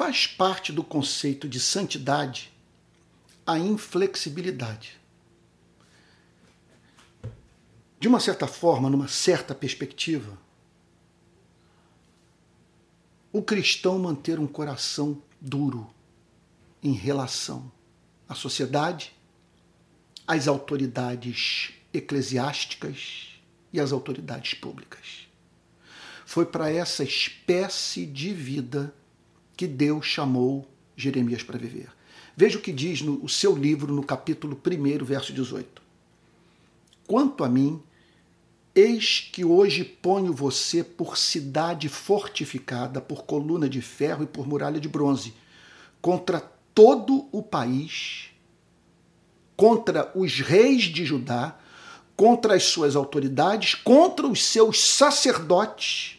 faz parte do conceito de santidade a inflexibilidade. De uma certa forma, numa certa perspectiva, o cristão manter um coração duro em relação à sociedade, às autoridades eclesiásticas e às autoridades públicas. Foi para essa espécie de vida que Deus chamou Jeremias para viver. Veja o que diz no seu livro, no capítulo 1, verso 18. Quanto a mim, eis que hoje ponho você por cidade fortificada, por coluna de ferro e por muralha de bronze, contra todo o país, contra os reis de Judá, contra as suas autoridades, contra os seus sacerdotes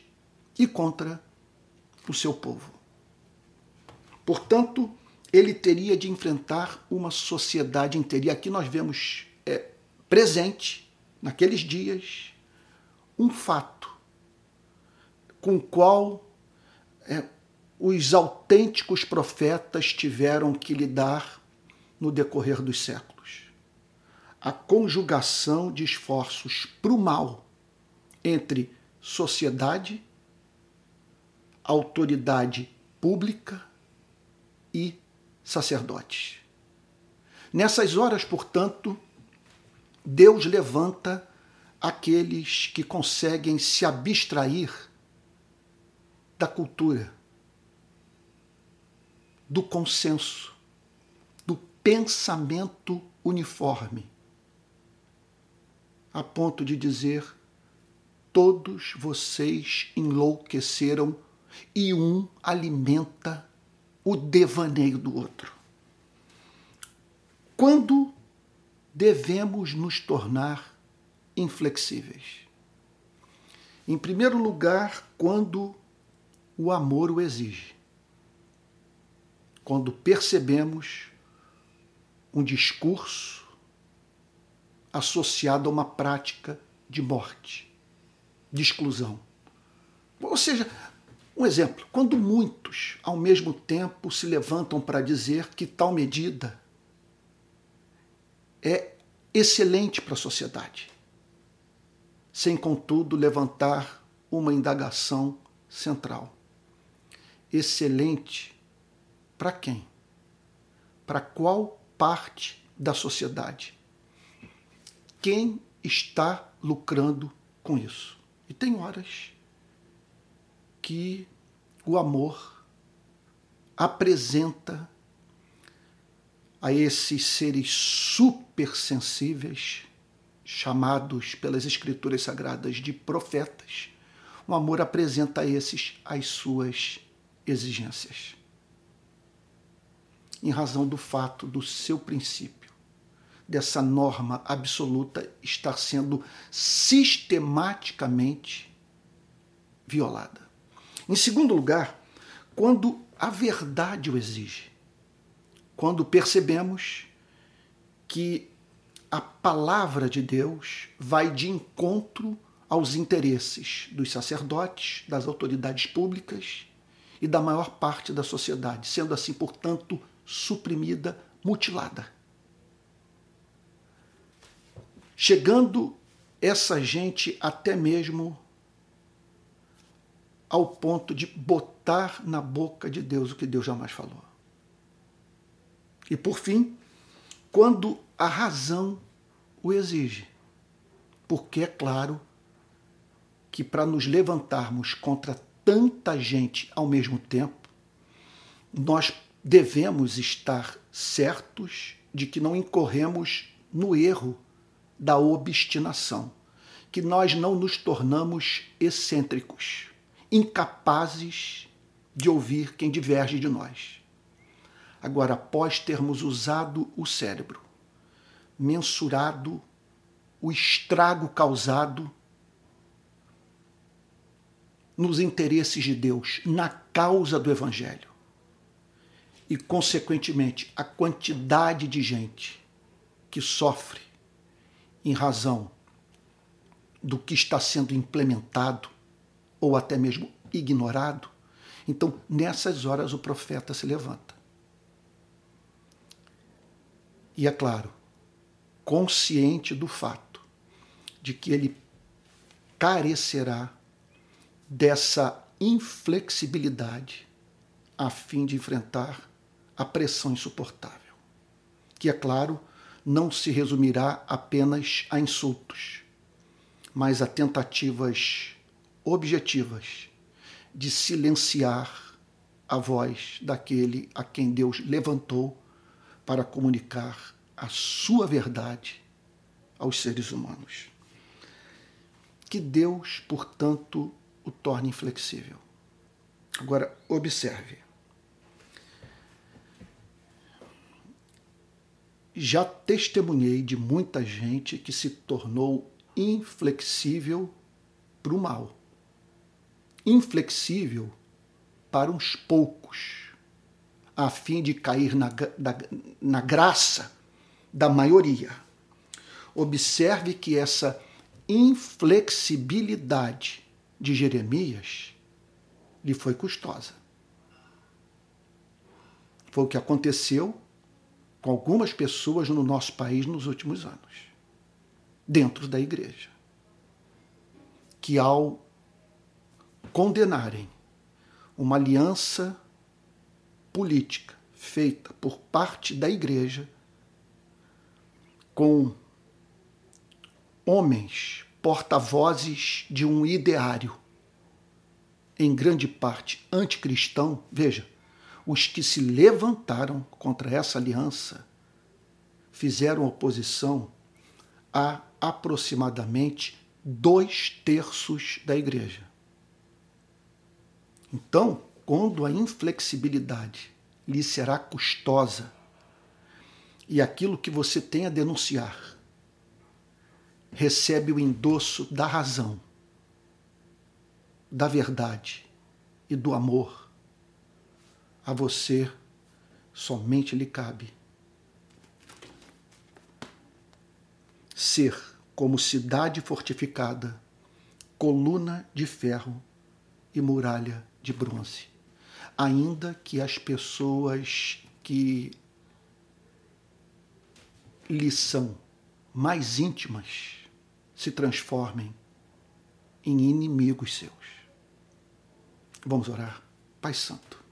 e contra o seu povo. Portanto, ele teria de enfrentar uma sociedade inteira. E aqui nós vemos é, presente, naqueles dias, um fato com o qual é, os autênticos profetas tiveram que lidar no decorrer dos séculos a conjugação de esforços para o mal entre sociedade, autoridade pública sacerdotes. Nessas horas, portanto, Deus levanta aqueles que conseguem se abstrair da cultura, do consenso, do pensamento uniforme a ponto de dizer: todos vocês enlouqueceram e um alimenta o devaneio do outro. Quando devemos nos tornar inflexíveis? Em primeiro lugar, quando o amor o exige. Quando percebemos um discurso associado a uma prática de morte, de exclusão. Ou seja, um exemplo: quando muitos, ao mesmo tempo, se levantam para dizer que tal medida é excelente para a sociedade, sem, contudo, levantar uma indagação central. Excelente para quem? Para qual parte da sociedade? quem está lucrando com isso. E tem horas que o amor apresenta a esses seres supersensíveis, chamados pelas escrituras sagradas de profetas, o amor apresenta a esses as suas exigências. Em razão do fato do seu princípio dessa norma absoluta estar sendo sistematicamente violada. Em segundo lugar, quando a verdade o exige, quando percebemos que a palavra de Deus vai de encontro aos interesses dos sacerdotes, das autoridades públicas e da maior parte da sociedade, sendo assim, portanto, suprimida, mutilada. Chegando essa gente até mesmo ao ponto de botar na boca de Deus o que Deus jamais falou. E por fim, quando a razão o exige. Porque é claro que para nos levantarmos contra tanta gente ao mesmo tempo, nós devemos estar certos de que não incorremos no erro da obstinação, que nós não nos tornamos excêntricos, incapazes de ouvir quem diverge de nós. Agora, após termos usado o cérebro, mensurado o estrago causado nos interesses de Deus, na causa do Evangelho, e, consequentemente, a quantidade de gente que sofre em razão do que está sendo implementado ou até mesmo ignorado, Então, nessas horas, o profeta se levanta. E é claro, consciente do fato de que ele carecerá dessa inflexibilidade a fim de enfrentar a pressão insuportável, que, é claro, não se resumirá apenas a insultos, mas a tentativas objetivas de silenciar a voz daquele a quem Deus levantou para comunicar a sua verdade aos seres humanos. Que Deus, portanto, o torne inflexível. Agora, observe. Já testemunhei de muita gente que se tornou inflexível para o mal. Inflexível para uns poucos, a fim de cair na, na, na graça da maioria. Observe que essa inflexibilidade de Jeremias lhe foi custosa. Foi o que aconteceu com algumas pessoas no nosso país nos últimos anos, dentro da igreja, que ao condenarem uma aliança política feita por parte da igreja com homens porta-vozes de um ideário, em grande parte anticristão, veja, os que se levantaram contra essa aliança fizeram oposição a aproximadamente dois terços da igreja. Então, quando a inflexibilidade lhe será custosa e aquilo que você tem a denunciar recebe o endosso da razão, da verdade e do amor, a você somente lhe cabe ser como cidade fortificada, coluna de ferro e muralha de bronze. Ainda que as pessoas que lhe são mais íntimas se transformem em inimigos seus. Vamos orar. Pai Santo,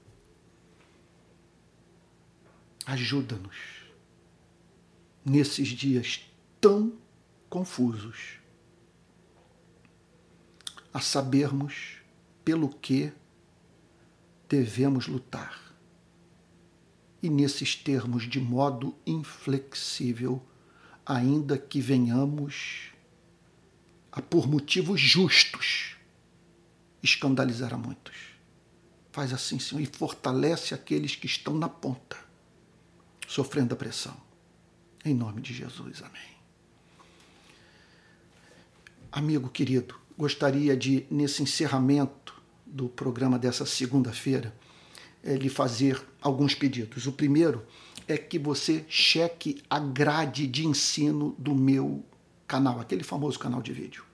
ajuda-nos nesses dias tão confusos a sabermos pelo que devemos lutar. E nesses termos, de modo inflexível, ainda que venhamos a, por motivos justos, escandalizar a muitos. Faz assim, Senhor, e fortalece aqueles que estão na ponta, sofrendo a pressão. Em nome de Jesus, amém. Amigo querido, gostaria de, nesse encerramento do programa dessa segunda-feira, é, lhe fazer alguns pedidos. O primeiro é que você cheque a grade de ensino do meu canal, aquele famoso canal de vídeo.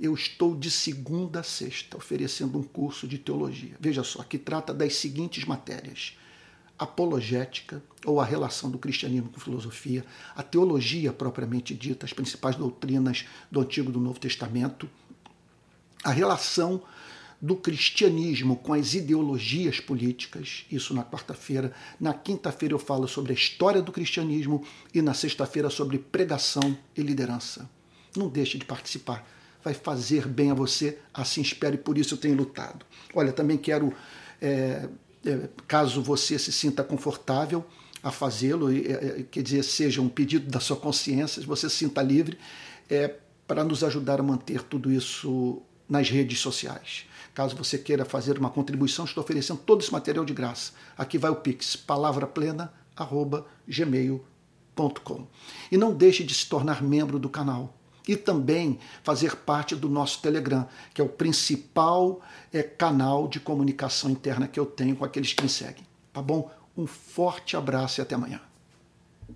Eu estou de segunda a sexta oferecendo um curso de teologia. Veja só, que trata das seguintes matérias: apologética, ou a relação do cristianismo com filosofia, a teologia propriamente dita, as principais doutrinas do Antigo e do Novo Testamento, a relação do cristianismo com as ideologias políticas, isso na quarta-feira. Na quinta-feira eu falo sobre a história do cristianismo e na sexta-feira sobre pregação e liderança. Não deixe de participar, vai fazer bem a você, assim espero e por isso eu tenho lutado. Olha, também quero, é, é, caso você se sinta confortável a fazê-lo, é, é, quer dizer, seja um pedido da sua consciência, você se sinta livre, é, para nos ajudar a manter tudo isso nas redes sociais. Caso você queira fazer uma contribuição, estou oferecendo todo esse material de graça. Aqui vai o Pix, palavraplena.gmail.com. E não deixe de se tornar membro do canal. E também fazer parte do nosso Telegram, que é o principal é, canal de comunicação interna que eu tenho com aqueles que me seguem. Tá bom? Um forte abraço e até amanhã.